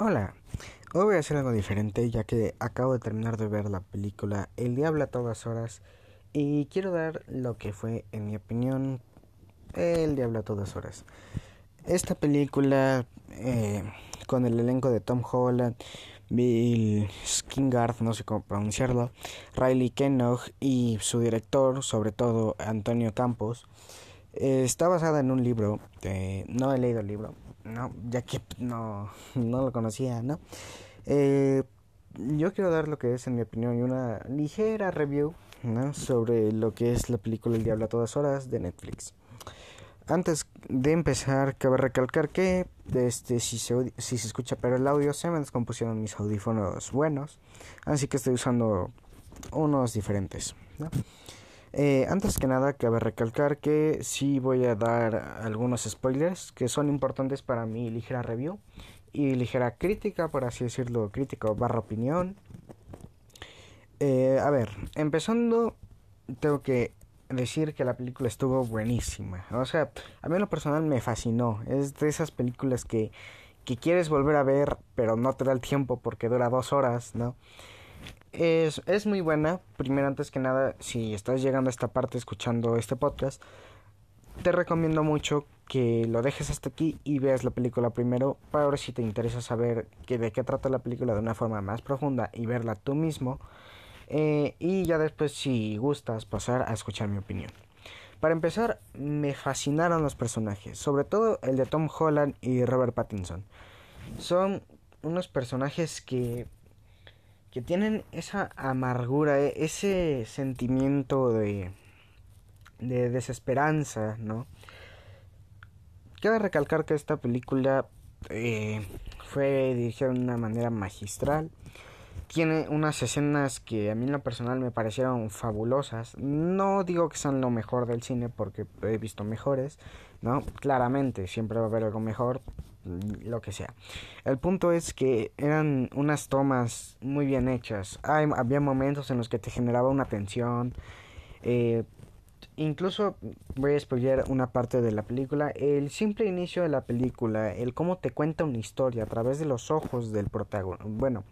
Hola, hoy voy a hacer algo diferente ya que acabo de terminar de ver la película El Diablo a todas horas y quiero dar lo que fue, en mi opinión, El Diablo a todas horas. Esta película eh, con el elenco de Tom Holland, Bill Skingard, no sé cómo pronunciarlo, Riley Kennog y su director, sobre todo Antonio Campos, eh, está basada en un libro, eh, no he leído el libro, no, ya que no, no lo conocía, ¿no? Eh, yo quiero dar lo que es, en mi opinión, una ligera review sobre lo que es la película El Diablo a todas horas de Netflix. Antes de empezar, cabe recalcar que este, si, se, si se escucha pero el audio, se me descompusieron mis audífonos buenos, así que estoy usando unos diferentes. Eh, antes que nada, cabe recalcar que sí voy a dar algunos spoilers que son importantes para mi ligera review y ligera crítica, por así decirlo, crítica barra opinión. Eh, a ver, empezando, tengo que decir que la película estuvo buenísima. O sea, a mí en lo personal me fascinó. Es de esas películas que, que quieres volver a ver, pero no te da el tiempo porque dura dos horas, ¿no? Es, es muy buena. Primero, antes que nada, si estás llegando a esta parte escuchando este podcast, te recomiendo mucho que lo dejes hasta aquí y veas la película primero para ver si te interesa saber que, de qué trata la película de una forma más profunda y verla tú mismo. Eh, y ya después, si gustas, pasar a escuchar mi opinión. Para empezar, me fascinaron los personajes, sobre todo el de Tom Holland y Robert Pattinson. Son unos personajes que tienen esa amargura, e, ese sentimiento de, de desesperanza, ¿no? Cabe recalcar que esta película eh, fue dirigida de una manera magistral. Tiene unas escenas que a mí en lo personal me parecieron fabulosas. No digo que sean lo mejor del cine porque he visto mejores, ¿no? Claramente, siempre va a haber algo mejor, lo que sea. El punto es que eran unas tomas muy bien hechas. Hay, había momentos en los que te generaba una tensión. Eh, incluso voy a spoiler una parte de la película. El simple inicio de la película, el cómo te cuenta una historia a través de los ojos del protagonista. Bueno,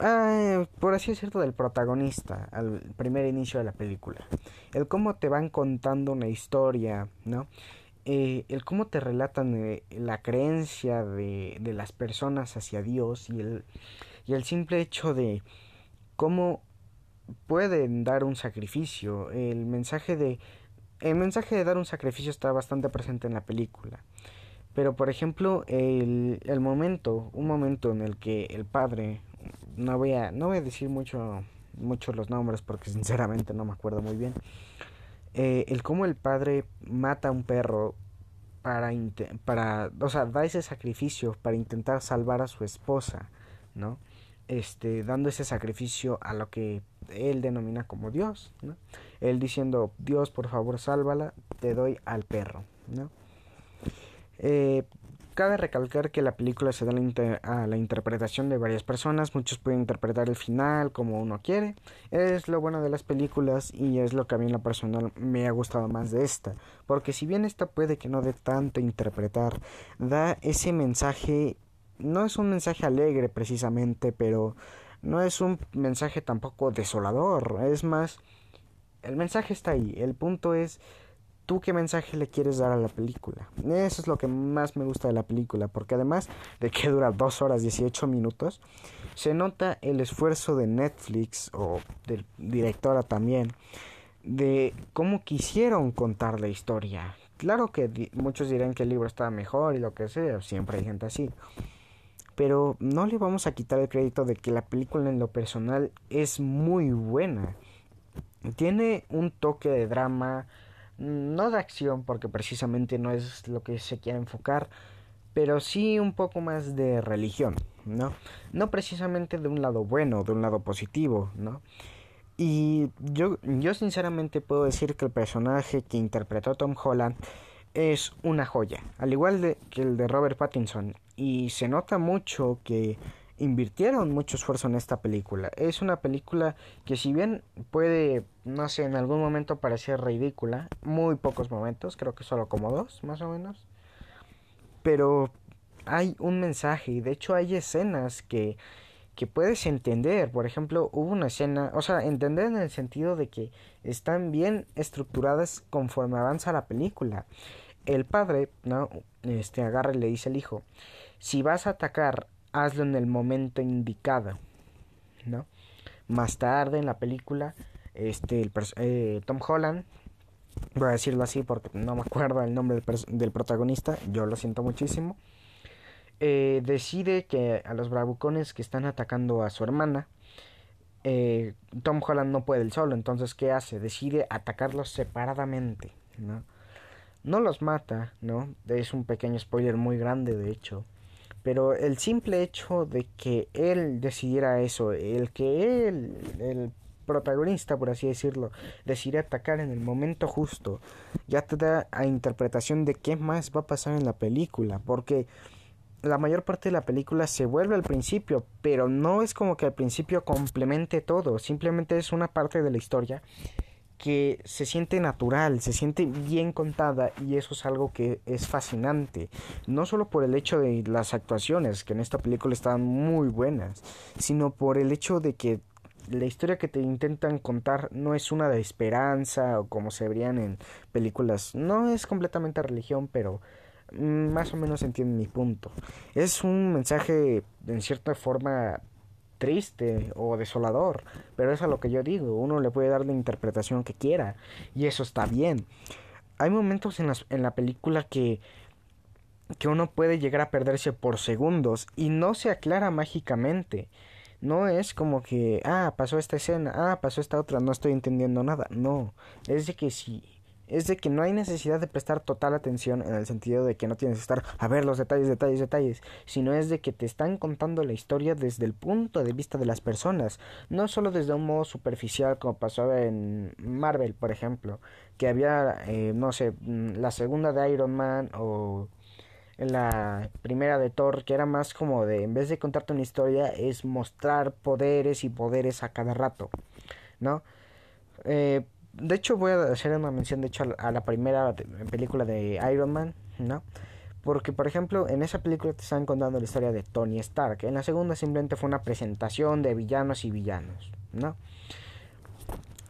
eh, por así decirlo, del protagonista al primer inicio de la película. El cómo te van contando una historia, ¿no? Eh, el cómo te relatan eh, la creencia de, de, las personas hacia Dios y el, y el simple hecho de cómo pueden dar un sacrificio. El mensaje de el mensaje de dar un sacrificio está bastante presente en la película. Pero por ejemplo, el, el momento, un momento en el que el padre, no voy a, no voy a decir mucho, mucho los nombres porque sinceramente no me acuerdo muy bien, eh, el cómo el padre mata a un perro para, para, o sea, da ese sacrificio para intentar salvar a su esposa, ¿no? Este, dando ese sacrificio a lo que él denomina como Dios, ¿no? Él diciendo, Dios, por favor, sálvala, te doy al perro, ¿no? Eh, Cabe recalcar que la película se da a la interpretación de varias personas, muchos pueden interpretar el final como uno quiere, es lo bueno de las películas y es lo que a mí en lo personal me ha gustado más de esta, porque si bien esta puede que no dé tanto interpretar, da ese mensaje, no es un mensaje alegre precisamente, pero no es un mensaje tampoco desolador, es más, el mensaje está ahí, el punto es ¿Tú qué mensaje le quieres dar a la película? Eso es lo que más me gusta de la película, porque además de que dura 2 horas 18 minutos, se nota el esfuerzo de Netflix o del directora también, de cómo quisieron contar la historia. Claro que muchos dirán que el libro estaba mejor y lo que sea, siempre hay gente así. Pero no le vamos a quitar el crédito de que la película en lo personal es muy buena. Tiene un toque de drama, no de acción porque precisamente no es lo que se quiere enfocar, pero sí un poco más de religión, ¿no? No precisamente de un lado bueno, de un lado positivo, ¿no? Y yo, yo sinceramente puedo decir que el personaje que interpretó Tom Holland es una joya, al igual de, que el de Robert Pattinson, y se nota mucho que invirtieron mucho esfuerzo en esta película. Es una película que si bien puede, no sé, en algún momento parecer ridícula, muy pocos momentos, creo que solo como dos, más o menos. Pero hay un mensaje y de hecho hay escenas que que puedes entender. Por ejemplo, hubo una escena, o sea, entender en el sentido de que están bien estructuradas conforme avanza la película. El padre, ¿no? Este agarra y le dice al hijo, si vas a atacar, hazlo en el momento indicado, ¿no? Más tarde en la película, este, eh, Tom Holland, voy a decirlo así porque no me acuerdo el nombre del, del protagonista, yo lo siento muchísimo eh, decide que a los bravucones que están atacando a su hermana, eh, Tom Holland no puede el solo, entonces ¿qué hace? Decide atacarlos separadamente, ¿no? No los mata, ¿no? Es un pequeño spoiler muy grande, de hecho. Pero el simple hecho de que él decidiera eso, el que él, el protagonista, por así decirlo, decide atacar en el momento justo, ya te da a interpretación de qué más va a pasar en la película, porque la mayor parte de la película se vuelve al principio, pero no es como que al principio complemente todo, simplemente es una parte de la historia que se siente natural, se siente bien contada y eso es algo que es fascinante, no solo por el hecho de las actuaciones, que en esta película están muy buenas, sino por el hecho de que la historia que te intentan contar no es una de esperanza o como se verían en películas, no es completamente religión, pero más o menos entienden mi punto. Es un mensaje en cierta forma triste o desolador, pero es a lo que yo digo, uno le puede dar la interpretación que quiera y eso está bien. Hay momentos en, en la película que que uno puede llegar a perderse por segundos y no se aclara mágicamente. No es como que, ah, pasó esta escena, ah, pasó esta otra, no estoy entendiendo nada. No, es de que si es de que no hay necesidad de prestar total atención en el sentido de que no tienes que estar a ver los detalles, detalles, detalles, sino es de que te están contando la historia desde el punto de vista de las personas, no solo desde un modo superficial como pasó en Marvel, por ejemplo, que había, eh, no sé, mm, la segunda de Iron Man o la primera de Thor, que era más como de, en vez de contarte una historia, es mostrar poderes y poderes a cada rato, ¿no? Eh, de hecho voy a hacer una mención de hecho a la primera película de Iron Man, ¿no? Porque, por ejemplo, en esa película te están contando la historia de Tony Stark. En la segunda simplemente fue una presentación de villanos y villanos, ¿no?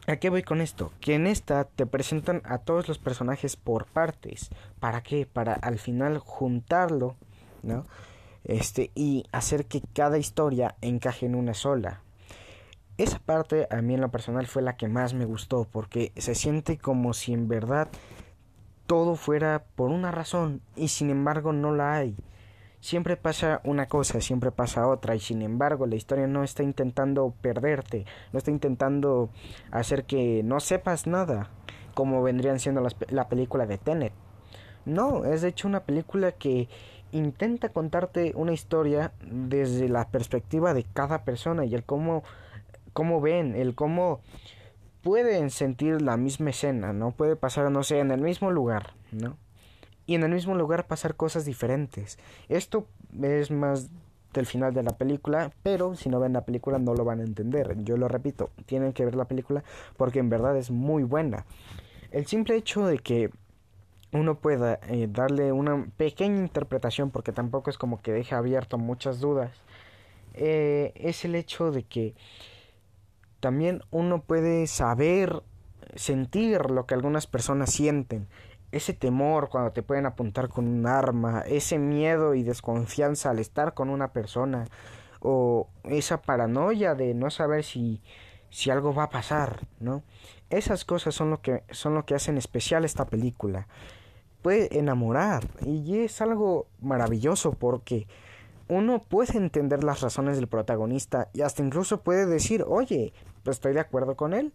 ¿A qué voy con esto? Que en esta te presentan a todos los personajes por partes. ¿Para qué? Para al final juntarlo, ¿no? Este, y hacer que cada historia encaje en una sola, esa parte a mí en lo personal fue la que más me gustó porque se siente como si en verdad todo fuera por una razón y sin embargo no la hay. Siempre pasa una cosa, siempre pasa otra y sin embargo la historia no está intentando perderte, no está intentando hacer que no sepas nada, como vendrían siendo las, la película de Tenet. No, es de hecho una película que intenta contarte una historia desde la perspectiva de cada persona y el cómo cómo ven, el cómo pueden sentir la misma escena, ¿no? Puede pasar, no sé, en el mismo lugar, ¿no? Y en el mismo lugar pasar cosas diferentes. Esto es más del final de la película, pero si no ven la película no lo van a entender. Yo lo repito, tienen que ver la película porque en verdad es muy buena. El simple hecho de que uno pueda eh, darle una pequeña interpretación, porque tampoco es como que deje abierto muchas dudas, eh, es el hecho de que también uno puede saber, sentir lo que algunas personas sienten. Ese temor cuando te pueden apuntar con un arma, ese miedo y desconfianza al estar con una persona, o esa paranoia de no saber si, si algo va a pasar, ¿no? Esas cosas son lo que son lo que hacen especial esta película. Puede enamorar y es algo maravilloso porque uno puede entender las razones del protagonista y hasta incluso puede decir, oye, pues estoy de acuerdo con él.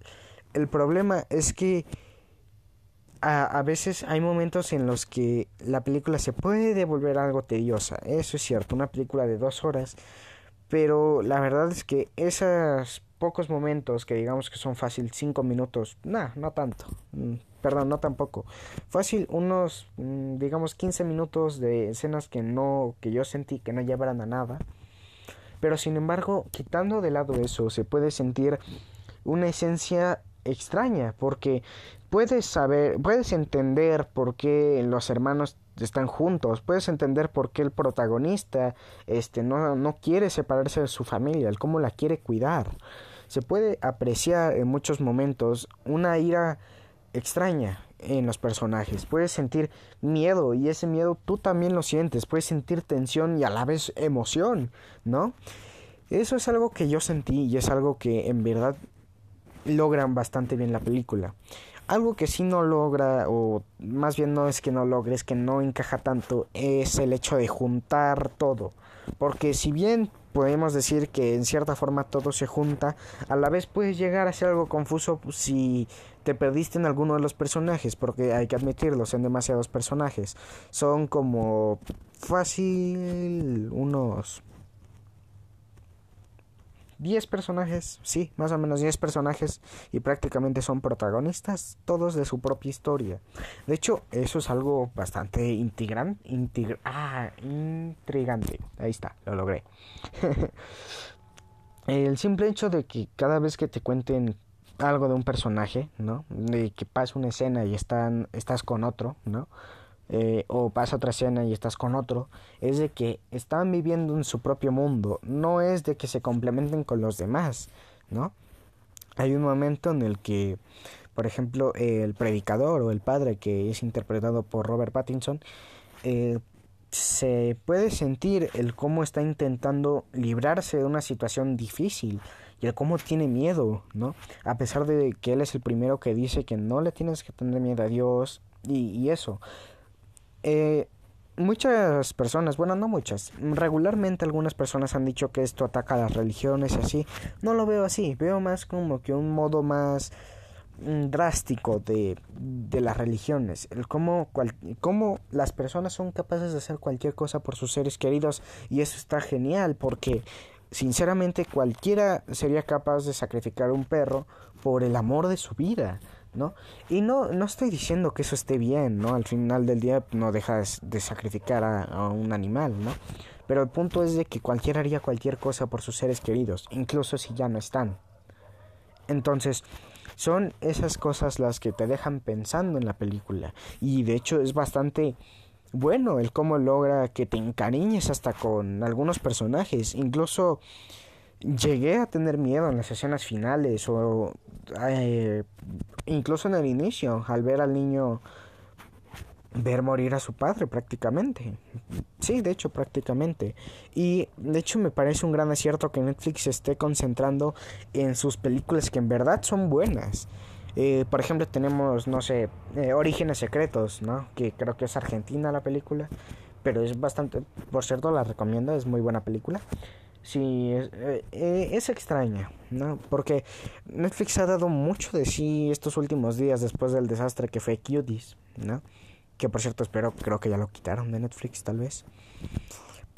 El problema es que a, a, veces hay momentos en los que la película se puede volver algo tediosa. Eso es cierto, una película de dos horas. Pero la verdad es que esos pocos momentos que digamos que son fácil cinco minutos, nah, no tanto. Mm, perdón, no tampoco. Fácil unos mm, digamos 15 minutos de escenas que no que yo sentí que no llevaran a nada pero sin embargo, quitando de lado eso, se puede sentir una esencia extraña porque puedes saber, puedes entender por qué los hermanos están juntos, puedes entender por qué el protagonista este no, no quiere separarse de su familia, el cómo la quiere cuidar. Se puede apreciar en muchos momentos una ira extraña en los personajes. Puedes sentir miedo y ese miedo tú también lo sientes. Puedes sentir tensión y a la vez emoción, ¿no? Eso es algo que yo sentí y es algo que en verdad logran bastante bien la película. Algo que sí no logra, o más bien no es que no logre, es que no encaja tanto, es el hecho de juntar todo. Porque si bien podemos decir que en cierta forma todo se junta, a la vez puedes llegar a ser algo confuso si te perdiste en alguno de los personajes, porque hay que admitirlo, son demasiados personajes. Son como fácil unos 10 personajes, sí, más o menos 10 personajes y prácticamente son protagonistas todos de su propia historia. De hecho, eso es algo bastante intrigante, ah, intrigante. Ahí está, lo logré. El simple hecho de que cada vez que te cuenten algo de un personaje, ¿no? De que pasa una escena y están, estás con otro, ¿no? Eh, o pasa otra escena y estás con otro, es de que están viviendo en su propio mundo, no es de que se complementen con los demás, ¿no? Hay un momento en el que, por ejemplo, el predicador o el padre que es interpretado por Robert Pattinson, eh, se puede sentir el cómo está intentando librarse de una situación difícil y el cómo tiene miedo, ¿no? A pesar de que él es el primero que dice que no le tienes que tener miedo a Dios y, y eso. Eh, muchas personas, bueno, no muchas, regularmente algunas personas han dicho que esto ataca a las religiones y así. No lo veo así, veo más como que un modo más mm, drástico de, de las religiones, el cómo, cómo las personas son capaces de hacer cualquier cosa por sus seres queridos y eso está genial porque sinceramente cualquiera sería capaz de sacrificar un perro por el amor de su vida. Y no, no estoy diciendo que eso esté bien, ¿no? Al final del día no dejas de sacrificar a, un animal, ¿no? Pero el punto es de que cualquiera haría cualquier cosa por sus seres queridos, incluso si ya no están. Entonces, son esas cosas las que te dejan pensando en la película. Y de hecho es bastante bueno el cómo logra que te encariñes hasta con algunos personajes. Incluso llegué a tener miedo en las escenas finales o eh, incluso en el inicio al ver al niño ver morir a su padre prácticamente. Sí, de hecho prácticamente. Y de hecho me parece un gran acierto que Netflix se esté concentrando en sus películas que en verdad son buenas. Eh, por ejemplo tenemos, no sé, eh, Orígenes Secretos, ¿no? Que creo que es argentina la película. Pero es bastante, por cierto la recomiendo, es muy buena película sí, es, eh, eh, es, extraña, ¿no? Porque Netflix ha dado mucho de sí estos últimos días después del desastre que fue Cuties, ¿no? Que por cierto espero, creo que ya lo quitaron de Netflix tal vez.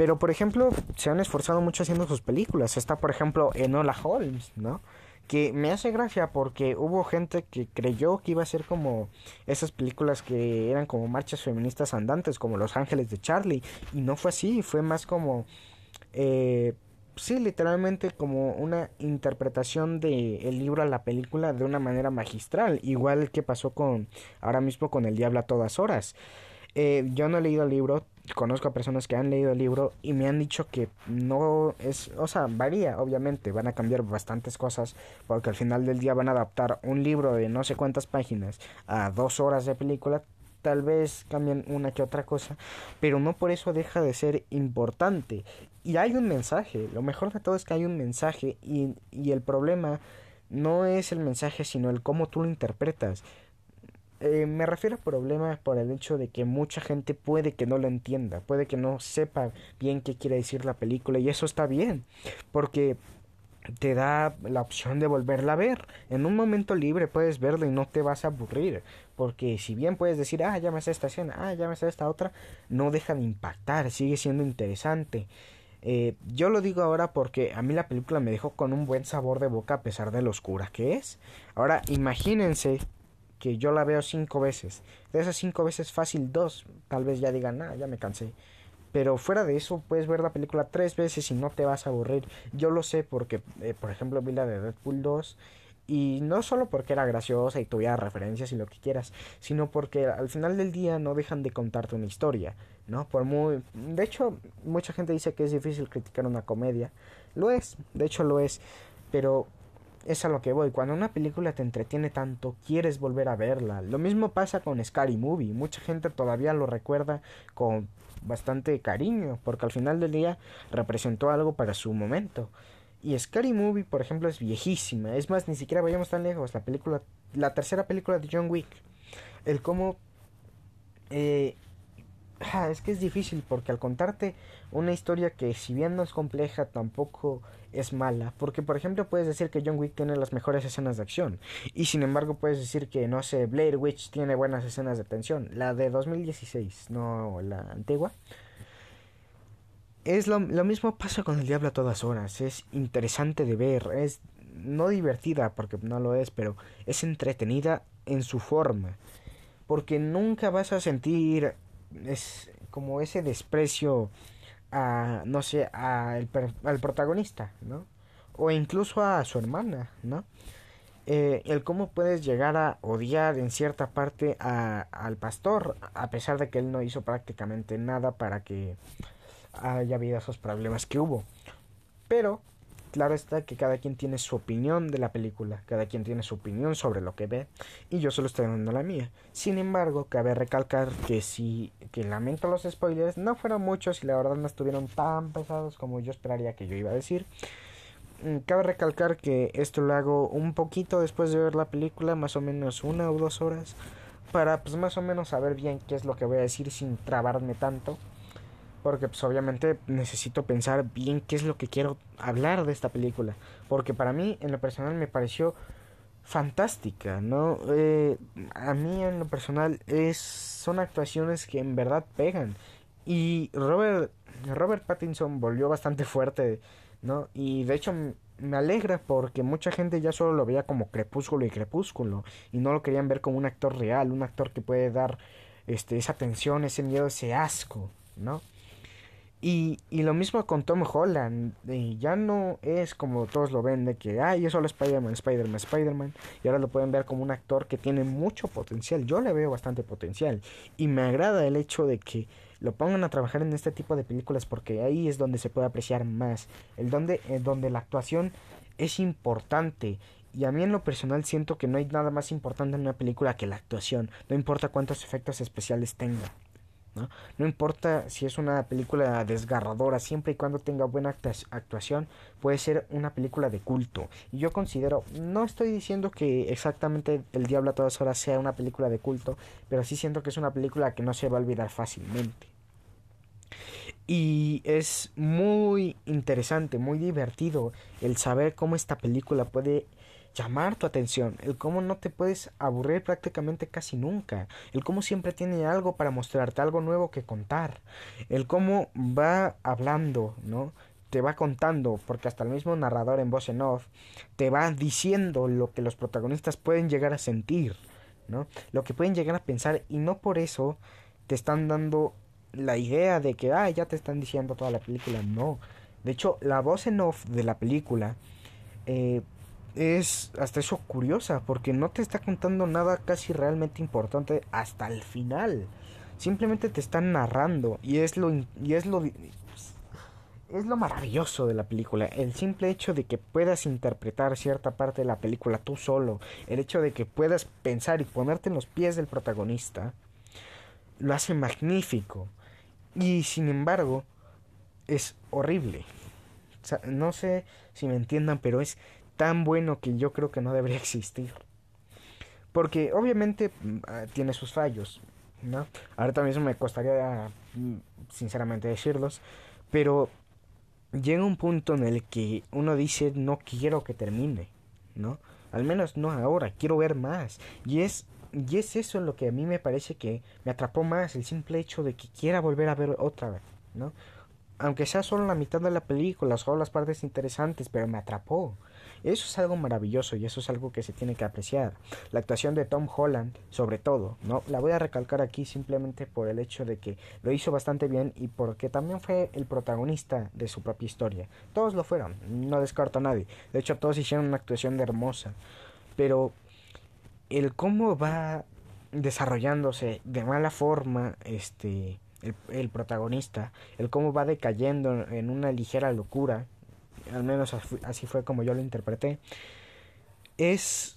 Pero por ejemplo, se han esforzado mucho haciendo sus películas. Está por ejemplo Enola Holmes, ¿no? Que me hace gracia porque hubo gente que creyó que iba a ser como esas películas que eran como marchas feministas andantes, como Los Ángeles de Charlie. Y no fue así, fue más como... Eh, sí, literalmente como una interpretación de el libro a la película de una manera magistral, igual que pasó con ahora mismo con El Diablo a todas horas. Eh, yo no he leído el libro, conozco a personas que han leído el libro y me han dicho que no es, o sea, varía, obviamente, van a cambiar bastantes cosas porque al final del día van a adaptar un libro de no sé cuántas páginas a dos horas de película, tal vez cambien una que otra cosa, pero no por eso deja de ser importante. Y hay un mensaje, lo mejor de todo es que hay un mensaje y, y el problema no es el mensaje, sino el cómo tú lo interpretas. Eh, me refiero a problemas por el hecho de que mucha gente puede que no lo entienda, puede que no sepa bien qué quiere decir la película y eso está bien, porque te da la opción de volverla a ver. En un momento libre puedes verla y no te vas a aburrir. Porque si bien puedes decir, ah, ya me sé esta escena, ah, ya me sé esta otra, no deja de impactar, sigue siendo interesante. Eh, yo lo digo ahora porque a mí la película me dejó con un buen sabor de boca a pesar de lo oscura que es. Ahora imagínense que yo la veo cinco veces. De esas cinco veces fácil dos, tal vez ya digan, ah, ya me cansé. Pero fuera de eso, puedes ver la película tres veces y no te vas a aburrir. Yo lo sé porque, eh, por ejemplo, vi la de Deadpool 2 Y no solo porque era graciosa y tuviera referencias y lo que quieras, sino porque al final del día no dejan de contarte una historia, ¿no? Por muy de hecho, mucha gente dice que es difícil criticar una comedia. Lo es, de hecho lo es, pero es a lo que voy. Cuando una película te entretiene tanto, quieres volver a verla. Lo mismo pasa con Scary Movie. Mucha gente todavía lo recuerda con bastante cariño, porque al final del día representó algo para su momento. Y Scary Movie, por ejemplo, es viejísima. Es más, ni siquiera vayamos tan lejos. La película, la tercera película de John Wick. El cómo... Eh, es que es difícil porque al contarte una historia que si bien no es compleja tampoco es mala. Porque por ejemplo puedes decir que John Wick tiene las mejores escenas de acción. Y sin embargo puedes decir que no sé, Blair Witch tiene buenas escenas de tensión. La de 2016, no la antigua. Es lo, lo, mismo pasa con el diablo a todas horas. Es interesante de ver. Es no divertida porque no lo es, pero es entretenida en su forma. Porque nunca vas a sentir es como ese desprecio a no sé a el, al protagonista, ¿no? O incluso a su hermana, ¿no? Eh, el cómo puedes llegar a odiar en cierta parte a, al pastor, a pesar de que él no hizo prácticamente nada para que haya habido esos problemas que hubo. Pero, claro está que cada quien tiene su opinión de la película, cada quien tiene su opinión sobre lo que ve, y yo solo estoy dando la mía. Sin embargo, cabe recalcar que si, que lamento los spoilers, no fueron muchos y la verdad no estuvieron tan pesados como yo esperaría que yo iba a decir. Mm, cabe recalcar que esto lo hago un poquito después de ver la película, más o menos una o dos horas, para pues más o menos saber bien qué es lo que voy a decir sin trabarme tanto porque pues obviamente necesito pensar bien qué es lo que quiero hablar de esta película, porque para mí en lo personal me pareció fantástica, ¿no? Eh, a mí en lo personal es son actuaciones que en verdad pegan y Robert Robert Pattinson volvió bastante fuerte, ¿no? Y de hecho me alegra porque mucha gente ya solo lo veía como crepúsculo y crepúsculo y no lo querían ver como un actor real, un actor que puede dar este esa tensión, ese miedo, ese asco, ¿no? Y, y lo mismo con Tom Holland. Y ya no es como todos lo ven de que, ay, es solo Spider-Man, Spider-Man, Spider-Man. Y ahora lo pueden ver como un actor que tiene mucho potencial. Yo le veo bastante potencial. Y me agrada el hecho de que lo pongan a trabajar en este tipo de películas porque ahí es donde se puede apreciar más. El donde, eh, donde la actuación es importante. Y a mí en lo personal siento que no hay nada más importante en una película que la actuación. No importa cuántos efectos especiales tenga. ¿No? Importa si es una película desgarradora, siempre y cuando tenga buena actuación, puede ser una película de culto. Y yo considero, no estoy diciendo que exactamente El Diablo a todas horas sea una película de culto, pero sí siento que es una película que no se va a olvidar fácilmente. Y es muy interesante, muy divertido el saber cómo esta película puede llamar tu atención, el cómo no te puedes aburrir prácticamente casi nunca, el cómo siempre tiene algo para mostrarte, algo nuevo que contar, el cómo va hablando, ¿no? Te va contando, porque hasta el mismo narrador en voz en off te va diciendo lo que los protagonistas pueden llegar a sentir, ¿no? Lo que pueden llegar a pensar y no por eso te están dando la idea de que, ah, ya te están diciendo toda la película, no. De hecho, la voz en off de la película eh, es hasta eso curiosa porque no te está contando nada casi realmente importante hasta el final. Simplemente te están narrando y es lo y es lo es lo maravilloso de la película, el simple hecho de que puedas interpretar cierta parte de la película tú solo, el hecho de que puedas pensar y ponerte en los pies del protagonista, lo hace magnífico. Y sin embargo, es horrible. no sé si me entiendan, pero es tan bueno que yo creo que no debería existir. Porque obviamente mm, ah, tiene sus fallos, ¿no? Ahorita mismo me costaría mm, sinceramente decirlos, pero llega un punto en el que uno dice no quiero que termine, ¿no? Al menos no ahora, quiero ver más. Y es y es eso lo que a mí me parece que me atrapó más, el simple hecho de que quiera volver a ver otra vez, ¿no? Aunque sea solo la mitad de la película, solo las partes interesantes, pero me atrapó. Eso es algo maravilloso y eso es algo que se tiene que apreciar. La actuación de Tom Holland, sobre todo, ¿no? La voy a recalcar aquí simplemente por el hecho de que lo hizo bastante bien y porque también fue el protagonista de su propia historia. Todos lo fueron, no descarto a nadie. De hecho, todos hicieron una actuación de hermosa. pero el cómo va desarrollándose de mala forma este el, protagonista, el cómo va decayendo en una ligera locura, al menos así fue como yo lo interpreté, es,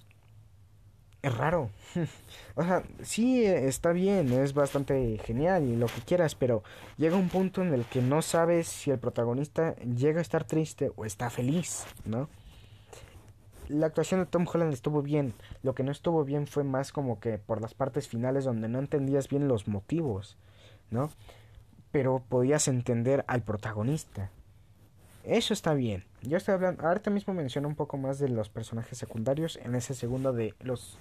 raro. o sea, sí está bien, es bastante genial y lo que quieras, pero llega un punto en el que no sabes si el protagonista llega a estar triste o está feliz, ¿no? la actuación de Tom Holland estuvo bien. Lo que no estuvo bien fue más como que por las partes finales donde no entendías bien los motivos, ¿no? Pero podías entender al protagonista. Eso está bien. Yo estoy hablando, ahorita mismo menciono un poco más de los personajes secundarios en ese segundo de los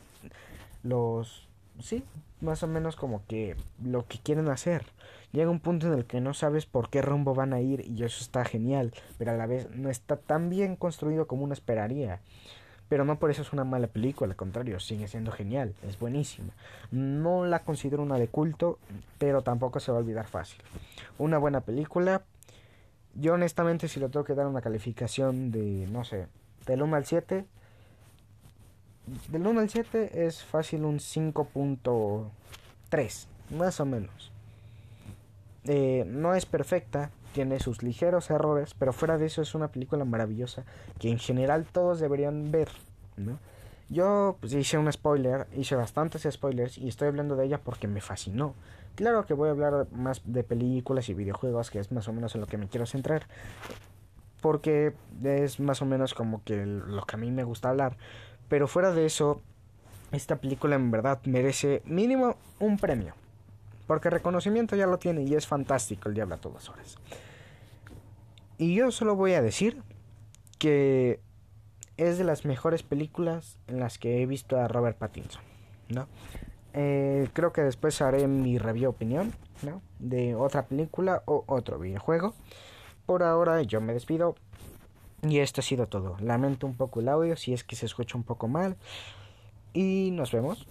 los sí, más o menos como que lo que quieren hacer. Llega un punto en el que no sabes por qué rumbo van a ir y eso está genial, pero a la vez no está tan bien construido como uno esperaría. Pero no por eso es una mala película, al contrario, sigue siendo genial, es buenísima. No la considero una de culto, pero tampoco se va a olvidar fácil. Una buena película. Yo honestamente si le tengo que dar una calificación de, no sé, del 1 al 7, del 1 al 7 es fácil un 5.3, más o menos. Eh, no es perfecta, tiene sus ligeros errores, pero fuera de eso es una película maravillosa que en general todos deberían ver. ¿no? Yo pues, hice un spoiler, hice bastantes spoilers y estoy hablando de ella porque me fascinó. Claro que voy a hablar más de películas y videojuegos, que es más o menos en lo que me quiero centrar, porque es más o menos como que lo que a mí me gusta hablar. Pero fuera de eso, esta película en verdad merece mínimo un premio. Porque reconocimiento ya lo tiene y es fantástico el diablo a todas horas. Y yo solo voy a decir que es de las mejores películas en las que he visto a Robert Pattinson. ¿no? Eh, creo que después haré mi review opinión de otra película o otro videojuego. Por ahora yo me despido. Y esto ha sido todo. Lamento un poco el audio si es que se escucha un poco mal. Y nos vemos.